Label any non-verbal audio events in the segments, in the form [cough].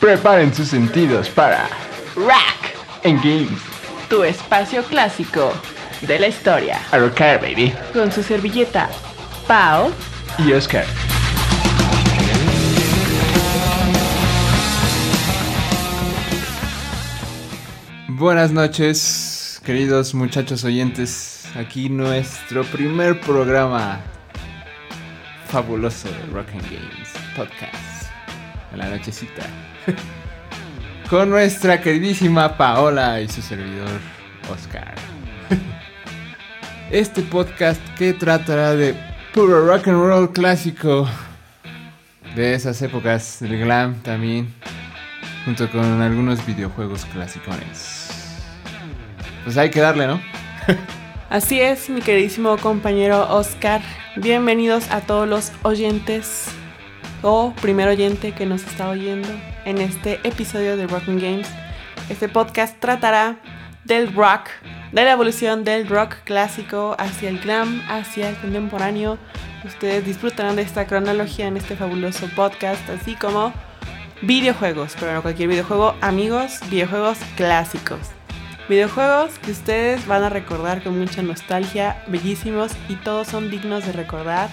Preparen sus sentidos para Rack en Games. Tu espacio clásico de la historia. A rockar, baby. Con su servilleta Pau Y Oscar. Buenas noches, queridos muchachos oyentes. Aquí nuestro primer programa fabuloso de Rock and Games Podcast. En la nochecita. Con nuestra queridísima Paola y su servidor Oscar. Este podcast que tratará de puro rock and roll clásico de esas épocas del glam también, junto con algunos videojuegos clásicones. Pues hay que darle, ¿no? Así es, mi queridísimo compañero Oscar. Bienvenidos a todos los oyentes o primer oyente que nos está oyendo en este episodio de Rocking Games. Este podcast tratará del rock, de la evolución del rock clásico hacia el glam, hacia el contemporáneo. Ustedes disfrutarán de esta cronología en este fabuloso podcast, así como videojuegos, pero no cualquier videojuego, amigos, videojuegos clásicos. Videojuegos que ustedes van a recordar con mucha nostalgia, bellísimos y todos son dignos de recordar.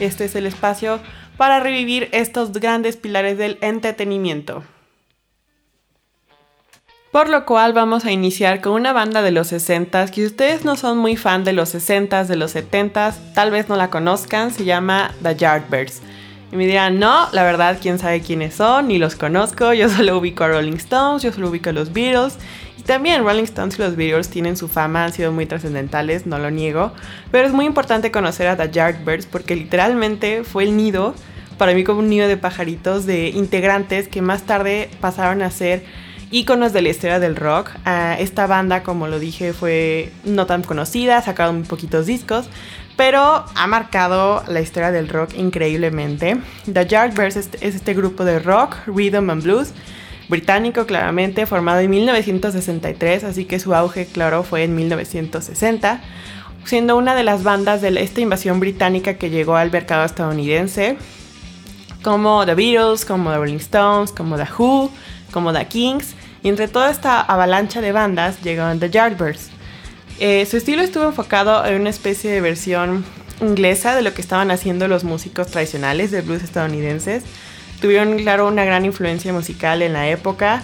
Este es el espacio para revivir estos grandes pilares del entretenimiento. Por lo cual vamos a iniciar con una banda de los 60s que si ustedes no son muy fan de los 60s, de los 70s, tal vez no la conozcan, se llama The Yardbirds. Y me dirán, no, la verdad, quién sabe quiénes son, ni los conozco, yo [laughs] solo ubico a Rolling Stones, yo solo ubico a los Beatles. Y también Rolling Stones y los Beatles tienen su fama, han sido muy trascendentales, no lo niego. Pero es muy importante conocer a The Yardbirds porque literalmente fue el nido, para mí como un nido de pajaritos, de integrantes que más tarde pasaron a ser íconos de la historia del rock. Ah, esta banda, como lo dije, fue no tan conocida, sacaron muy poquitos discos, pero ha marcado la historia del rock increíblemente. The Yardbirds es, es este grupo de rock, rhythm and blues, británico claramente, formado en 1963, así que su auge, claro, fue en 1960, siendo una de las bandas de esta invasión británica que llegó al mercado estadounidense, como The Beatles, como The Rolling Stones, como The Who, como The Kings, y entre toda esta avalancha de bandas llegaron The Yardbirds. Eh, su estilo estuvo enfocado en una especie de versión inglesa de lo que estaban haciendo los músicos tradicionales de blues estadounidenses. Tuvieron, claro, una gran influencia musical en la época,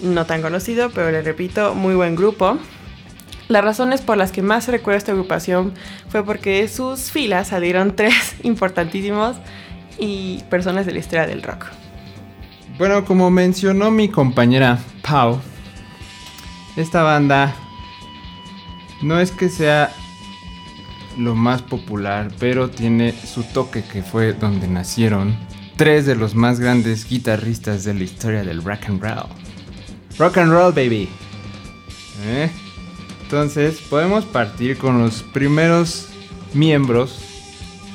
no tan conocido, pero le repito, muy buen grupo. Las razones por las que más se recuerda esta agrupación fue porque de sus filas salieron [laughs] tres importantísimos y personas de la historia del rock. Bueno, como mencionó mi compañera Pau, esta banda no es que sea lo más popular, pero tiene su toque que fue donde nacieron tres de los más grandes guitarristas de la historia del rock and roll. Rock and roll, baby. ¿Eh? Entonces, podemos partir con los primeros miembros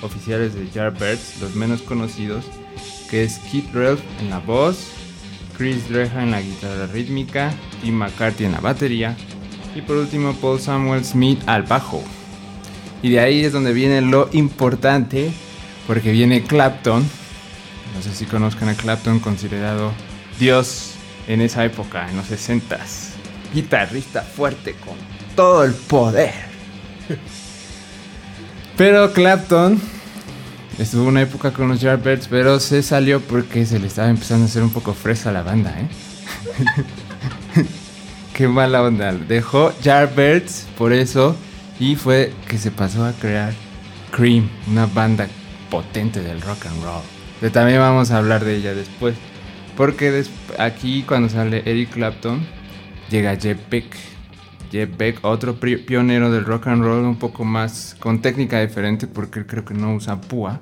oficiales de Yardbirds, los menos conocidos, que es Keith Relf en la voz, Chris Dreja en la guitarra rítmica, Tim McCarthy en la batería y por último Paul Samuel Smith al bajo. Y de ahí es donde viene lo importante, porque viene Clapton. No sé si conozcan a Clapton, considerado Dios en esa época, en los 60s. Guitarrista fuerte con todo el poder. [laughs] Pero Clapton estuvo una época con los Yardbirds, pero se salió porque se le estaba empezando a hacer un poco fresa a la banda, ¿eh? [laughs] Qué mala onda. Dejó Yardbirds por eso y fue que se pasó a crear Cream, una banda potente del rock and roll. Pero también vamos a hablar de ella después. Porque aquí cuando sale Eric Clapton, llega Jeff Beck. Jeff Beck, otro pionero del rock and roll, un poco más con técnica diferente porque creo que no usa púa,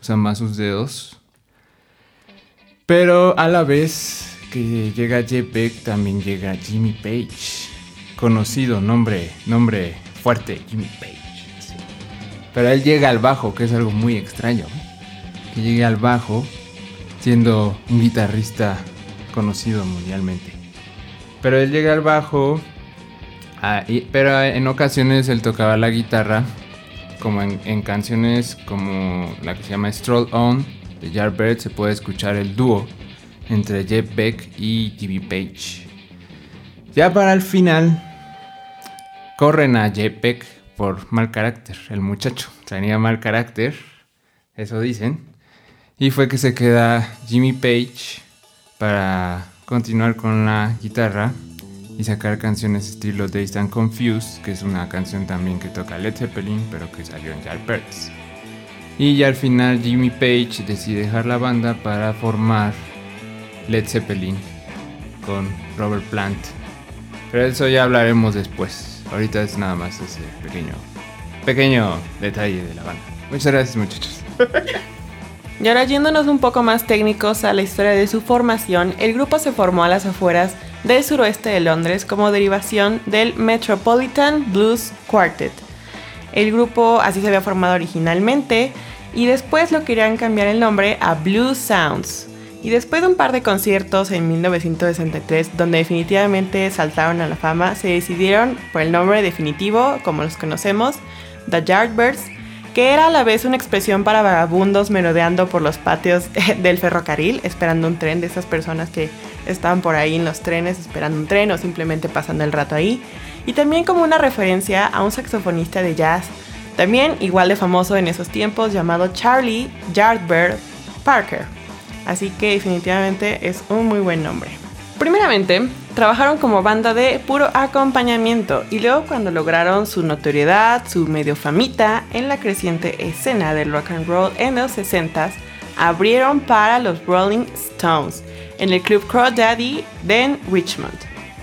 usa más sus dedos. Pero a la vez que llega Jeff Beck, también llega Jimmy Page, conocido, nombre, nombre fuerte, Jimmy Page. Pero él llega al bajo, que es algo muy extraño. Que llegue al bajo siendo un guitarrista conocido mundialmente. Pero él llega al bajo Ah, pero en ocasiones él tocaba la guitarra, como en, canciones como la que se llama Stroll On de Yardbird, se puede escuchar el dúo entre Jeff Beck y Jimmy Page. Ya para el final, corren a Jeff Beck por mal carácter. El muchacho tenía mal carácter, eso dicen. Y fue que se queda Jimmy Page para continuar con la guitarra y sacar canciones estilo Dazed and Confused, que es una canción también que toca Led Zeppelin, pero que salió en Yardbirds. Y ya al final Jimmy Page decide dejar la banda para formar Led Zeppelin con Robert Plant. Pero eso ya hablaremos después. Ahorita es nada más ese pequeño, pequeño detalle de la banda. Muchas gracias muchachos. Y ahora yéndonos un poco más técnicos a la historia de su formación, el grupo se formó a las afueras del suroeste de Londres como derivación del Metropolitan Blues Quartet. El grupo así se había formado originalmente y después lo querían cambiar el nombre a Blue Sounds. Y después de un par de conciertos en 1963 donde definitivamente saltaron a la fama, se decidieron por el nombre definitivo, como los conocemos, The Yardbirds, que era a la vez una expresión para vagabundos merodeando por los patios [laughs] del ferrocarril, esperando un tren de esas personas que estaban por ahí en los trenes esperando un tren o simplemente pasando el rato ahí, y también como una referencia a un saxofonista de jazz, también igual de famoso en esos tiempos, llamado Charlie Yardbird Parker. Así que definitivamente es un muy buen nombre. Primeramente, trabajaron como banda de puro acompañamiento y luego cuando lograron su notoriedad, su medio famita en la creciente escena del rock and roll en los 60s, abrieron para los Rolling Stones en el club Daddy de Richmond.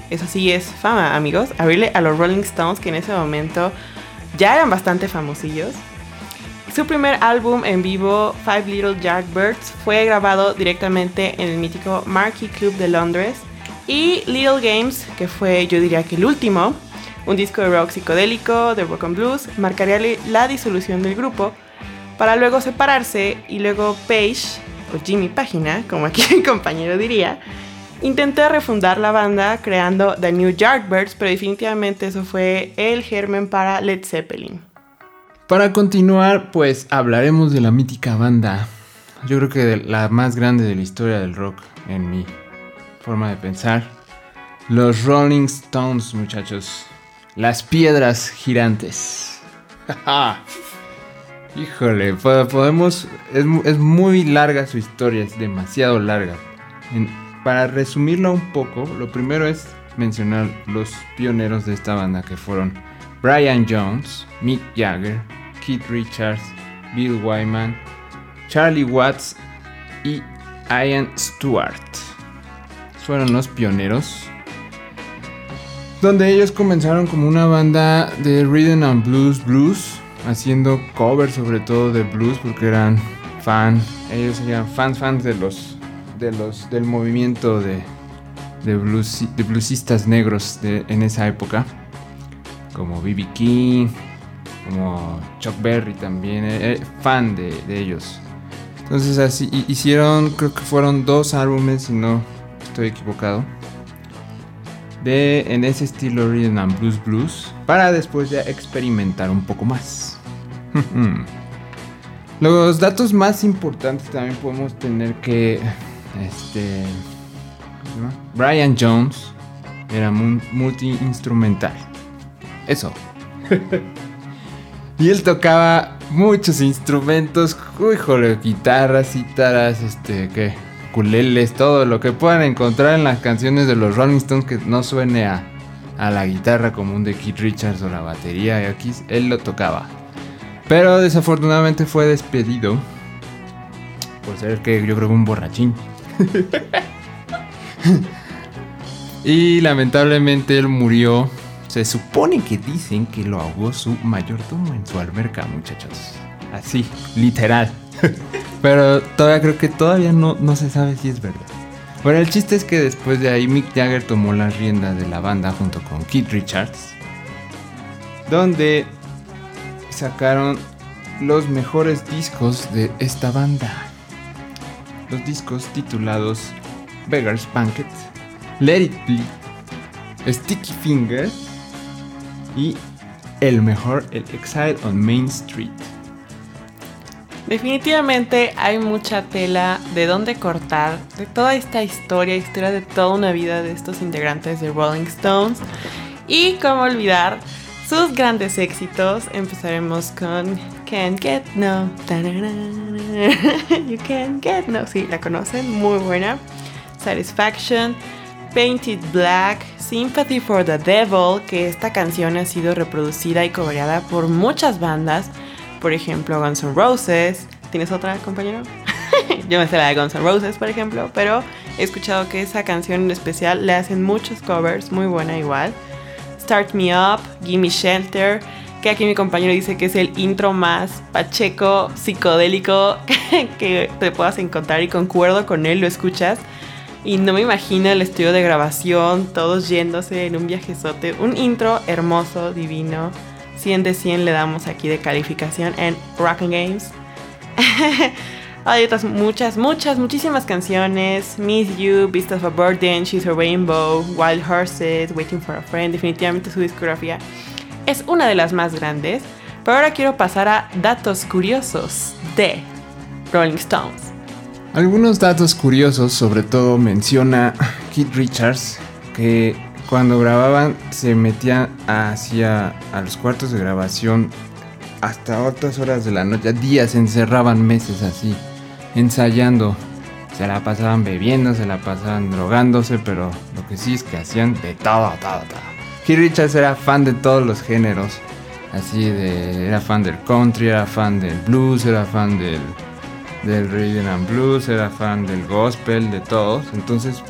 Eso sí es fama, amigos, abrirle a los Rolling Stones que en ese momento ya eran bastante famosillos. Su primer álbum en vivo, Five Little Yardbirds, fue grabado directamente en el mítico Marquee Club de Londres y Little Games, que fue yo diría que el último, un disco de rock psicodélico, de rock and blues, marcaría la disolución del grupo para luego separarse y luego Page, o Jimmy Página, como aquí [laughs] mi compañero diría, intenté refundar la banda creando The New Yardbirds, pero definitivamente eso fue el germen para Led Zeppelin. Para continuar, pues hablaremos de la mítica banda, yo creo que la más grande de la historia del rock en mi forma de pensar. Los Rolling Stones, muchachos. Las piedras girantes. [laughs] Híjole, podemos... Es, muy larga su historia, es demasiado larga. para resumirla un poco, lo primero es mencionar los pioneros de esta banda que fueron Brian Jones, Mick Jagger, Keith Richards, Bill Wyman, Charlie Watts y Ian Stewart fueron los pioneros. Donde ellos comenzaron como una banda de rhythm and blues blues, haciendo covers sobre todo de blues porque eran fan, ellos eran fans fans de los de los del movimiento de de, blues, de bluesistas negros en esa época, como B.B. King, como Chuck Berry también, eh, eh, fan de, de ellos. Entonces así hicieron, creo que fueron dos álbumes, si no estoy equivocado. De, en ese estilo Rhythm Blues Blues. Para después ya experimentar un poco más. [laughs] Los datos más importantes también podemos tener que. Este. Brian Jones era multi-instrumental. Eso. [laughs] y él tocaba muchos instrumentos. Joder, guitarras, cítaras, este, ¿qué? Culeles, todo lo que puedan encontrar en las canciones de los Rolling Stones que no suene a, la guitarra común de Keith Richards o la batería, y aquí él lo tocaba. Pero desafortunadamente fue despedido por ser que yo creo que un borrachín. [laughs] y lamentablemente él murió. Se supone que dicen que lo ahogó su mayordomo en su alberca, muchachos. Así, literal. [laughs] Pero todavía creo que todavía no, no se sabe si es verdad. Bueno, el chiste es que después de ahí Mick Jagger tomó la rienda de la banda junto con Keith Richards. Donde sacaron los mejores discos de esta banda. Los discos titulados Beggar's Banquet, Let It Be, Sticky Fingers y el mejor, el Exile on Main Street. Definitivamente hay mucha tela de dónde cortar de toda esta historia, historia de toda una vida de estos integrantes de Rolling Stones. Y cómo olvidar sus grandes éxitos. Empezaremos con Can't Get No. [laughs] You Can't Get No. Sí, la conocen, muy buena. Satisfaction. Painted Black, Sympathy for the Devil, que esta canción ha sido reproducida y cobrada por muchas bandas, por ejemplo Guns N' Roses. ¿Tienes otra, compañero? [laughs] Yo me sé la de Guns N' Roses, por ejemplo, pero he escuchado que esa canción en especial le hacen muchos covers, muy buena igual. Start Me Up, Gimme Shelter, que aquí mi compañero dice que es el intro más pacheco, psicodélico [laughs] que te puedas encontrar y concuerdo con él, lo escuchas. Y no me imagino el estudio de grabación, todos yéndose en un viajezote. Un intro hermoso, divino. 100 de 100 le damos aquí de calificación en Rockin' Games. [laughs] Hay otras muchas, muchas, muchísimas canciones. Miss You, Beast of a Burden, She's a Rainbow, Wild Horses, Waiting for a Friend. Definitivamente su discografía es una de las más grandes. Pero ahora quiero pasar a datos curiosos de Rolling Stones. Algunos datos curiosos, sobre todo menciona Keith Richards, que cuando grababan se metían hacia a los cuartos de grabación hasta otras horas de la noche, días, encerraban meses así, ensayando. Se la pasaban bebiendo, se la pasaban drogándose, pero lo que sí es que hacían de todo, todo, todo. Keith Richards era fan de todos los géneros, así de, era fan del country, era fan del blues, era fan del del rhythm and blues, era fan del gospel, de todos. Entonces,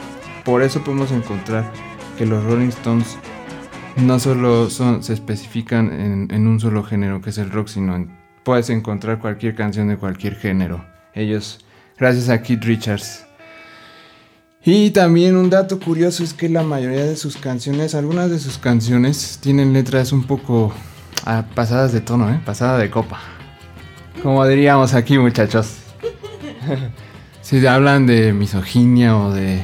por eso podemos encontrar que los Rolling Stones no solo son, se especifican en, un solo género, que es el rock, sino puedes encontrar cualquier canción de cualquier género. Ellos, gracias a Keith Richards. Y también un dato curioso es que la mayoría de sus canciones, algunas de sus canciones, tienen letras un poco ah, pasadas de tono, ¿eh? pasada de copa. Como diríamos aquí, muchachos [laughs] si hablan de misoginia o de,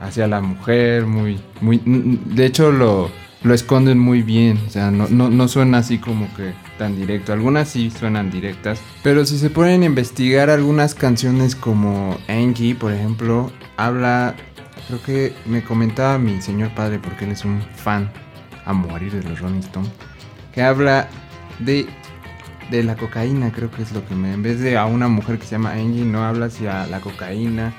hacia la mujer, muy, muy, de hecho lo, lo esconden muy bien, o sea, no, no, suena así como que tan directo, algunas sí suenan directas, pero si se ponen a investigar algunas canciones como Angie, por ejemplo, habla, creo que me comentaba mi señor padre, porque él es un fan a morir de los Rolling Stones, que habla de de la cocaína, creo que es lo que me. En vez de a una mujer que se llama Angie, no habla hacia la cocaína.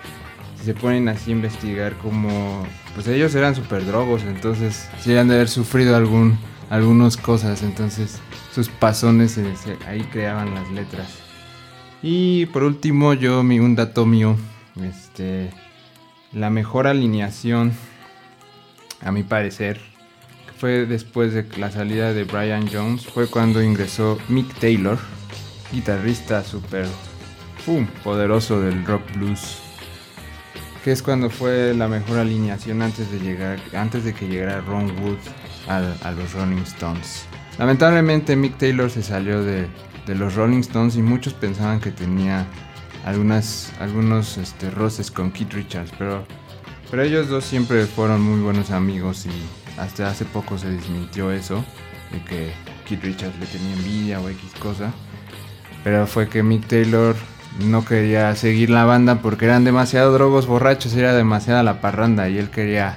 Se ponen así a investigar como. Pues ellos eran super drogos, entonces sí han de haber sufrido algún, algunas cosas, entonces sus pasones ahí creaban las letras. Y por último, yo, mi, un dato mío, este, la mejor alineación, a mi parecer, fue después de la salida de Brian Jones, fue cuando ingresó Mick Taylor, guitarrista súper poderoso del rock blues, que es cuando fue la mejor alineación antes de llegar, antes de que llegara Ron Wood a, los Rolling Stones. Lamentablemente Mick Taylor se salió de, los Rolling Stones y muchos pensaban que tenía algunas, algunos este, roces con Keith Richards, pero, pero ellos dos siempre fueron muy buenos amigos y hasta hace poco se desmintió eso, de que Keith Richards le tenía envidia o X cosa. Pero fue que Mick Taylor no quería seguir la banda porque eran demasiado drogos borrachos, era demasiada la parranda y él quería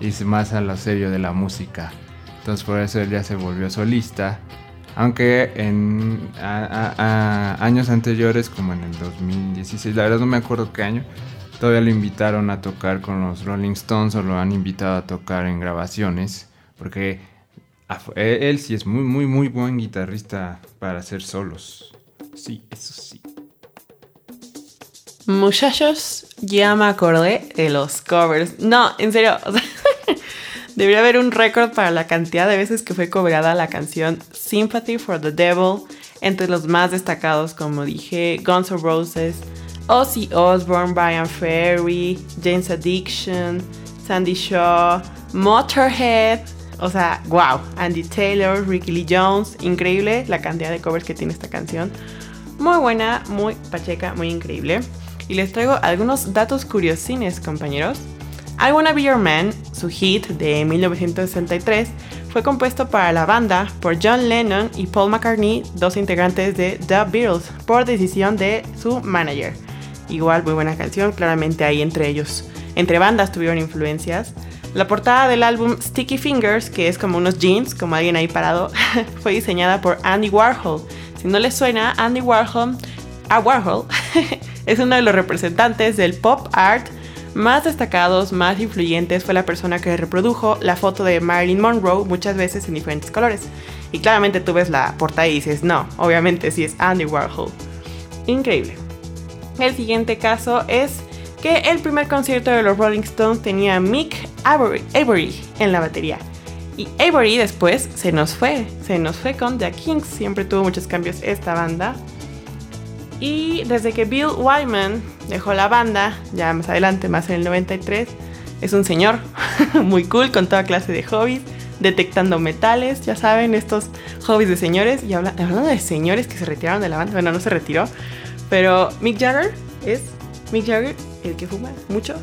irse más a lo serio de la música. Entonces por eso él ya se volvió solista. Aunque en años anteriores, como en el 2016, la verdad no me acuerdo qué año, Todavía lo invitaron a tocar con los Rolling Stones o lo han invitado a tocar en grabaciones. Porque él sí es muy, muy, muy buen guitarrista para hacer solos. Sí, eso sí. Muchachos, ya me acordé de los covers. No, en serio. [laughs] debería haber un récord para la cantidad de veces que fue cobrada la canción Sympathy for the Devil. Entre los más destacados, como dije, Guns N' Roses, Ozzy Osbourne, Brian Ferry, James Addiction, Sandy Shaw, Motorhead, o sea, wow, Andy Taylor, Ricky Lee Jones, increíble la cantidad de covers que tiene esta canción. Muy buena, muy pacheca, muy increíble. Y les traigo algunos datos curiosines, compañeros. I Wanna Be Your Man, su hit de 1963, fue compuesto para la banda por John Lennon y Paul McCartney, dos integrantes de The Beatles, por decisión de su manager. Igual muy buena canción, claramente ahí entre ellos, entre bandas tuvieron influencias. La portada del álbum Sticky Fingers, que es como unos jeans, como alguien ahí parado, [laughs] fue diseñada por Andy Warhol. Si no les suena, Andy Warhol, a Warhol es uno de los representantes del pop art más destacados, más influyentes, fue la persona que reprodujo la foto de Marilyn Monroe muchas veces en diferentes colores. Y claramente tú ves la portada y dices, no, obviamente sí es Andy Warhol. Increíble. El siguiente caso es que el primer concierto de los Rolling Stones tenía Mick Avery, en la batería. Y Avery después se nos fue, se nos fue con The Kings, siempre tuvo muchos cambios esta banda. Y desde que Bill Wyman dejó la banda, ya más adelante, más en el 93, es un señor [laughs] muy cool con toda clase de hobbies, detectando metales, ya saben, estos hobbies de señores. Y hablando de señores que se retiraron de la banda, bueno, no se retiró, pero Mick Jagger es Mick Jagger el que fuma mucho.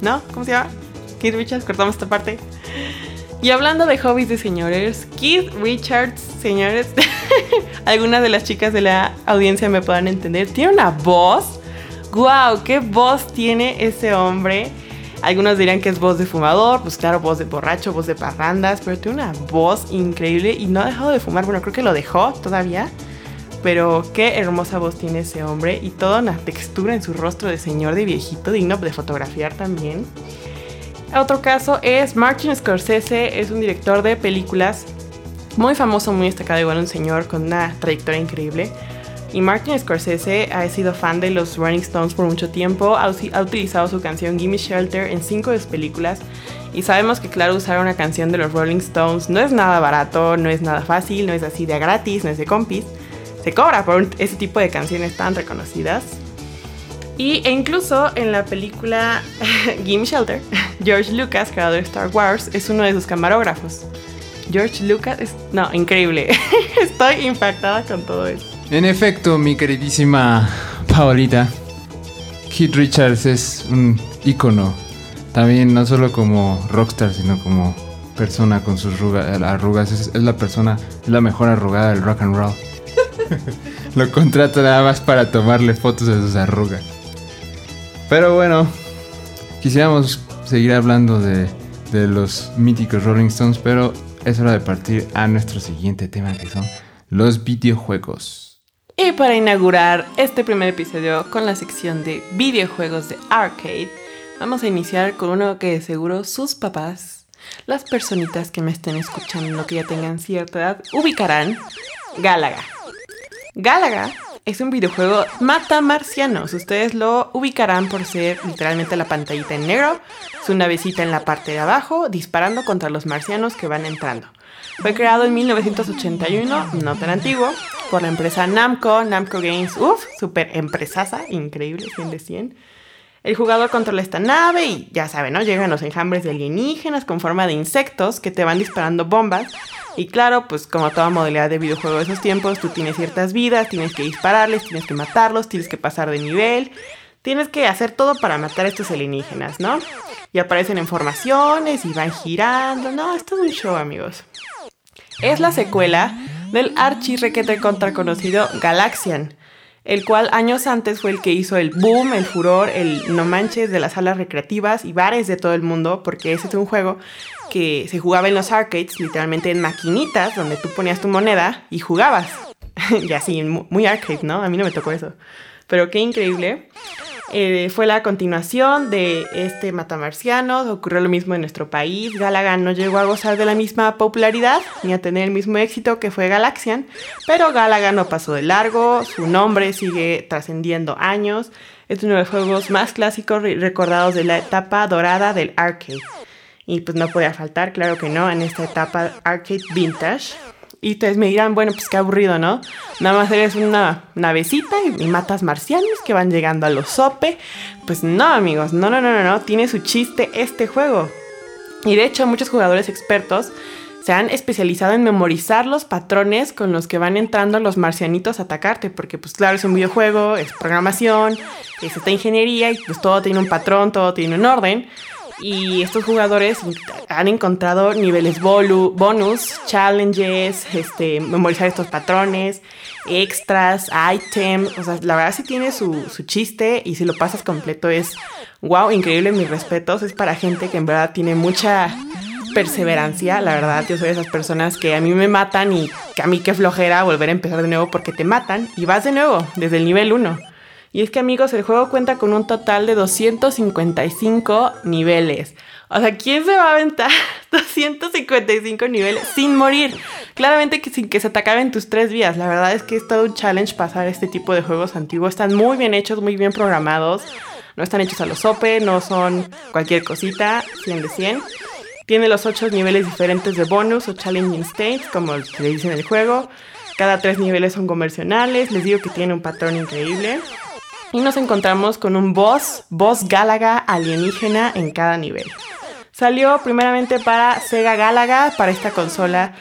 ¿No? ¿Cómo se llama? Keith Richards, cortamos esta parte. Y hablando de hobbies de señores, Keith Richards, señores, [laughs] algunas de las chicas de la audiencia me puedan entender, tiene una voz. ¡Wow! ¿Qué voz tiene ese hombre? Algunos dirían que es voz de fumador, pues claro, voz de borracho, voz de parrandas, pero tiene una voz increíble y no ha dejado de fumar. Bueno, creo que lo dejó todavía, pero qué hermosa voz tiene ese hombre y toda una textura en su rostro de señor de viejito, digno de fotografiar también. Otro caso es Martin Scorsese, es un director de películas muy famoso, muy destacado, igual un señor con una trayectoria increíble. Y Martin Scorsese ha sido fan de los Rolling Stones por mucho tiempo, ha, utilizado su canción Gimme Shelter en cinco de sus películas. Y sabemos que, claro, usar una canción de los Rolling Stones no es nada barato, no es nada fácil, no es así de gratis, no es de compis. Se cobra por ese tipo de canciones tan reconocidas. Y, e incluso en la película [laughs] Gimme Shelter, [laughs] George Lucas, creador de Star Wars, es uno de sus camarógrafos. George Lucas es... No, increíble. [laughs] Estoy impactada con todo esto. En efecto, mi queridísima Paolita, Keith Richards es un ícono. También no solo como rockstar, sino como persona con sus arrugas. Es, la persona, es la mejor arrugada del rock and roll. Lo contrata nada más para tomarle fotos de sus arrugas. Pero bueno, quisiéramos seguir hablando de, de los míticos Rolling Stones, pero es hora de partir a nuestro siguiente tema que son los videojuegos. Y para inaugurar este primer episodio con la sección de videojuegos de arcade, vamos a iniciar con uno que seguro sus papás, las personitas que me estén escuchando que ya tengan cierta edad, ubicarán Gálaga. Gálaga es un videojuego mata marcianos. Ustedes lo ubicarán por ser literalmente la pantallita en negro, su navecita en la parte de abajo, disparando contra los marcianos que van entrando. Fue creado en 1981, no tan antiguo, por la empresa Namco, Namco Games, uff, super empresaza, increíble, 100 de 100. El jugador controla esta nave y ya saben, ¿no? Llegan los enjambres de alienígenas con forma de insectos que te van disparando bombas y claro, pues como toda modalidad de videojuego de esos tiempos, tú tienes ciertas vidas, tienes que dispararles, tienes que matarlos, tienes que pasar de nivel, tienes que hacer todo para matar a estos alienígenas, ¿no? Y aparecen en formaciones y van girando. No, es todo un show, amigos. Es la secuela del archi requete contra conocido Galaxian, el cual años antes fue el que hizo el boom, el furor, el no manches de las salas recreativas y bares de todo el mundo, porque ese es un juego que se jugaba en los arcades, literalmente en maquinitas, donde tú ponías tu moneda y jugabas. [laughs] y así, muy arcade, ¿no? A mí no me tocó eso. Pero qué increíble. Eh, fue la continuación de este Matamarcianos. Ocurrió lo mismo en nuestro país. Galaga no llegó a gozar de la misma popularidad ni a tener el mismo éxito que fue Galaxian, pero Galaga no pasó de largo. Su nombre sigue trascendiendo años. Es uno de los juegos más clásicos recordados de la etapa dorada del arcade. Y pues no podía faltar, claro que no, en esta etapa arcade vintage. Y ustedes me dirán, bueno, pues qué aburrido, ¿no? Nada más eres una navecita y, matas marcianos que van llegando a los sope. Pues no, amigos, no, no, no, no, no, tiene su chiste este juego. Y de hecho, muchos jugadores expertos se han especializado en memorizar los patrones con los que van entrando los marcianitos a atacarte, porque pues claro, es un videojuego, es programación, es esta ingeniería y pues todo tiene un patrón, todo tiene un orden. Y estos jugadores han encontrado niveles bonus, challenges, este, memorizar estos patrones, extras, items. O sea, la verdad sí tiene su, su chiste y si lo pasas completo es wow, increíble, mis respetos. Es para gente que en verdad tiene mucha perseverancia. La verdad, yo soy de esas personas que a mí me matan y que a mí qué flojera volver a empezar de nuevo porque te matan y vas de nuevo desde el nivel 1. Y es que amigos, el juego cuenta con un total de 255 niveles. O sea, ¿quién se va a aventar [laughs] 255 niveles sin morir? Claramente que sin que se te acaben tus tres vías. La verdad es que es todo un challenge pasar este tipo de juegos antiguos. Están muy bien hechos, muy bien programados. No están hechos a los sope, no son cualquier cosita, 100 de 100. Tiene los 8 niveles diferentes de bonus o challenging states, como se dice en el juego. Cada tres niveles son conversionales. Les digo que tiene un patrón increíble. Y nos encontramos con un boss, boss Gálaga alienígena en cada nivel. Salió primeramente para Sega Galaga, para esta consola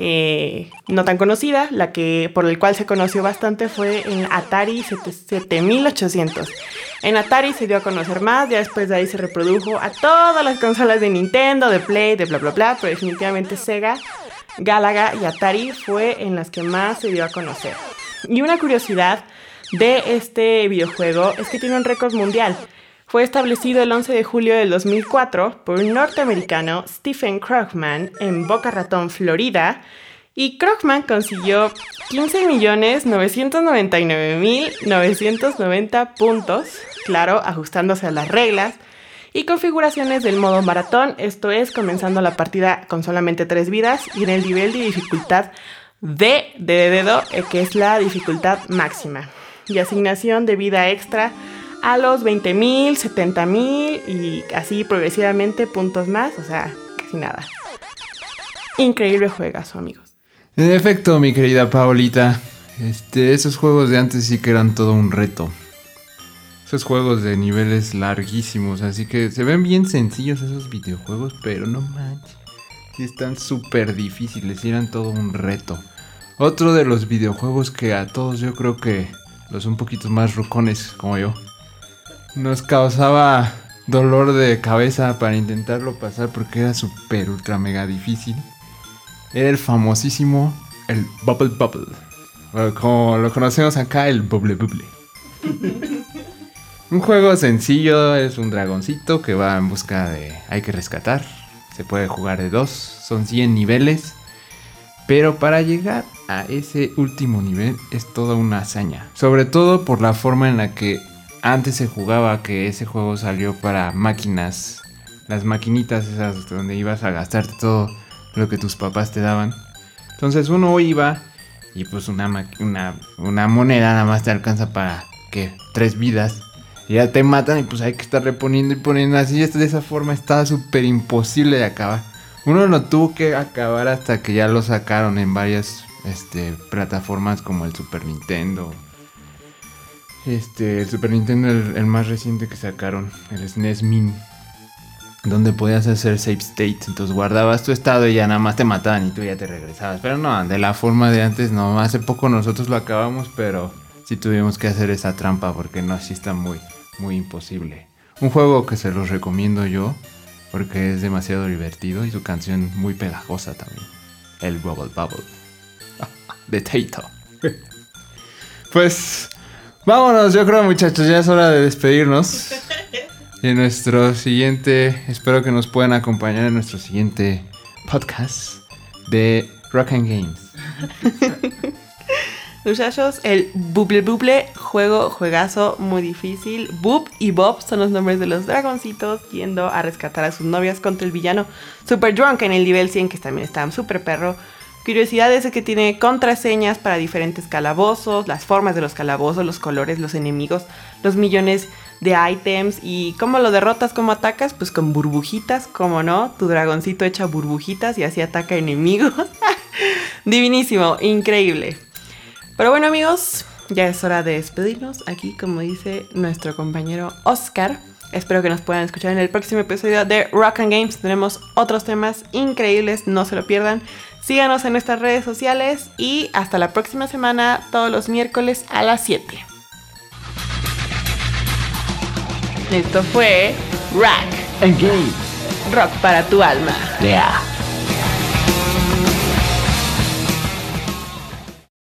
eh, no tan conocida, la que por el cual se conoció bastante fue en Atari 7800. En Atari se dio a conocer más, ya después de ahí se reprodujo a todas las consolas de Nintendo, de Play, de bla bla bla, pero definitivamente Sega, Galaga y Atari fue en las que más se dio a conocer. Y una curiosidad de este videojuego es que tiene un récord mundial. Fue establecido el 11 de julio del 2004 por un norteamericano, Stephen Krugman, en Boca Ratón, Florida, y Krugman consiguió 15.999.990 puntos, claro, ajustándose a las reglas, y configuraciones del modo maratón, esto es, comenzando la partida con solamente tres vidas y en el nivel de dificultad D de dedo, eh, que es la dificultad máxima y asignación de vida extra a los 20.000, 70.000 y así progresivamente puntos más, o sea, casi nada. Increíble juegazo, amigos. En efecto, mi querida Paulita, este, esos juegos de antes sí que eran todo un reto. Esos juegos de niveles larguísimos, así que se ven bien sencillos esos videojuegos, pero no manches. Sí están súper difíciles eran todo un reto. Otro de los videojuegos que a todos yo creo que los un poquito más rucones como yo, nos causaba dolor de cabeza para intentarlo pasar porque era súper ultra mega difícil. Era el famosísimo, el Bubble Bubble. como lo conocemos acá, el Bubble Bubble. [laughs] un juego sencillo, es un dragoncito que va en busca de... Hay que rescatar. Se puede jugar de dos, son 100 niveles. Pero para llegar a ese último nivel es toda una hazaña. Sobre todo por la forma en la que antes se jugaba, que ese juego salió para máquinas. Las maquinitas esas donde ibas a gastarte todo lo que tus papás te daban. Entonces uno iba y pues una, una, una moneda nada más te alcanza para, que Tres vidas. Y ya te matan y pues hay que estar reponiendo y poniendo así. De esa forma estaba súper imposible de acabar. Uno lo tuvo que acabar hasta que ya lo sacaron en varias este, plataformas como el Super Nintendo. Este, el Super Nintendo, el, más reciente que sacaron, el SNES Mini. Donde podías hacer save state. Entonces guardabas tu estado y ya nada más te mataban y tú ya te regresabas. Pero no, de la forma de antes no. Hace poco nosotros lo acabamos, pero sí tuvimos que hacer esa trampa porque no, así está muy, muy imposible. Un juego que se los recomiendo yo porque es demasiado divertido y su canción muy pegajosa también. El Bubble Bubble. De Taito. pues vámonos, yo creo muchachos, ya es hora de despedirnos. Y en nuestro siguiente, espero que nos puedan acompañar en nuestro siguiente podcast de Rock and Games. [laughs] Muchachos, el Bubble Bubble, juego, juegazo, muy difícil. Boop y Bob son los nombres de los dragoncitos yendo a rescatar a sus novias contra el villano Super Drunk en el nivel 100, que también está súper perro. Curiosidad es que tiene contraseñas para diferentes calabozos, las formas de los calabozos, los colores, los enemigos, los millones de items y cómo lo derrotas, cómo atacas, pues con burbujitas, como no, tu dragoncito echa burbujitas y así ataca enemigos. [laughs] Divinísimo, increíble. Pero bueno amigos, ya es hora de despedirnos. Aquí, como dice nuestro compañero Oscar, espero que nos puedan escuchar en el próximo episodio de Rock and Games. Tenemos otros temas increíbles, no se lo pierdan. Síganos en nuestras redes sociales y hasta la próxima semana, todos los miércoles a las 7. Esto fue Rack Engage. Rock para tu alma. Yeah.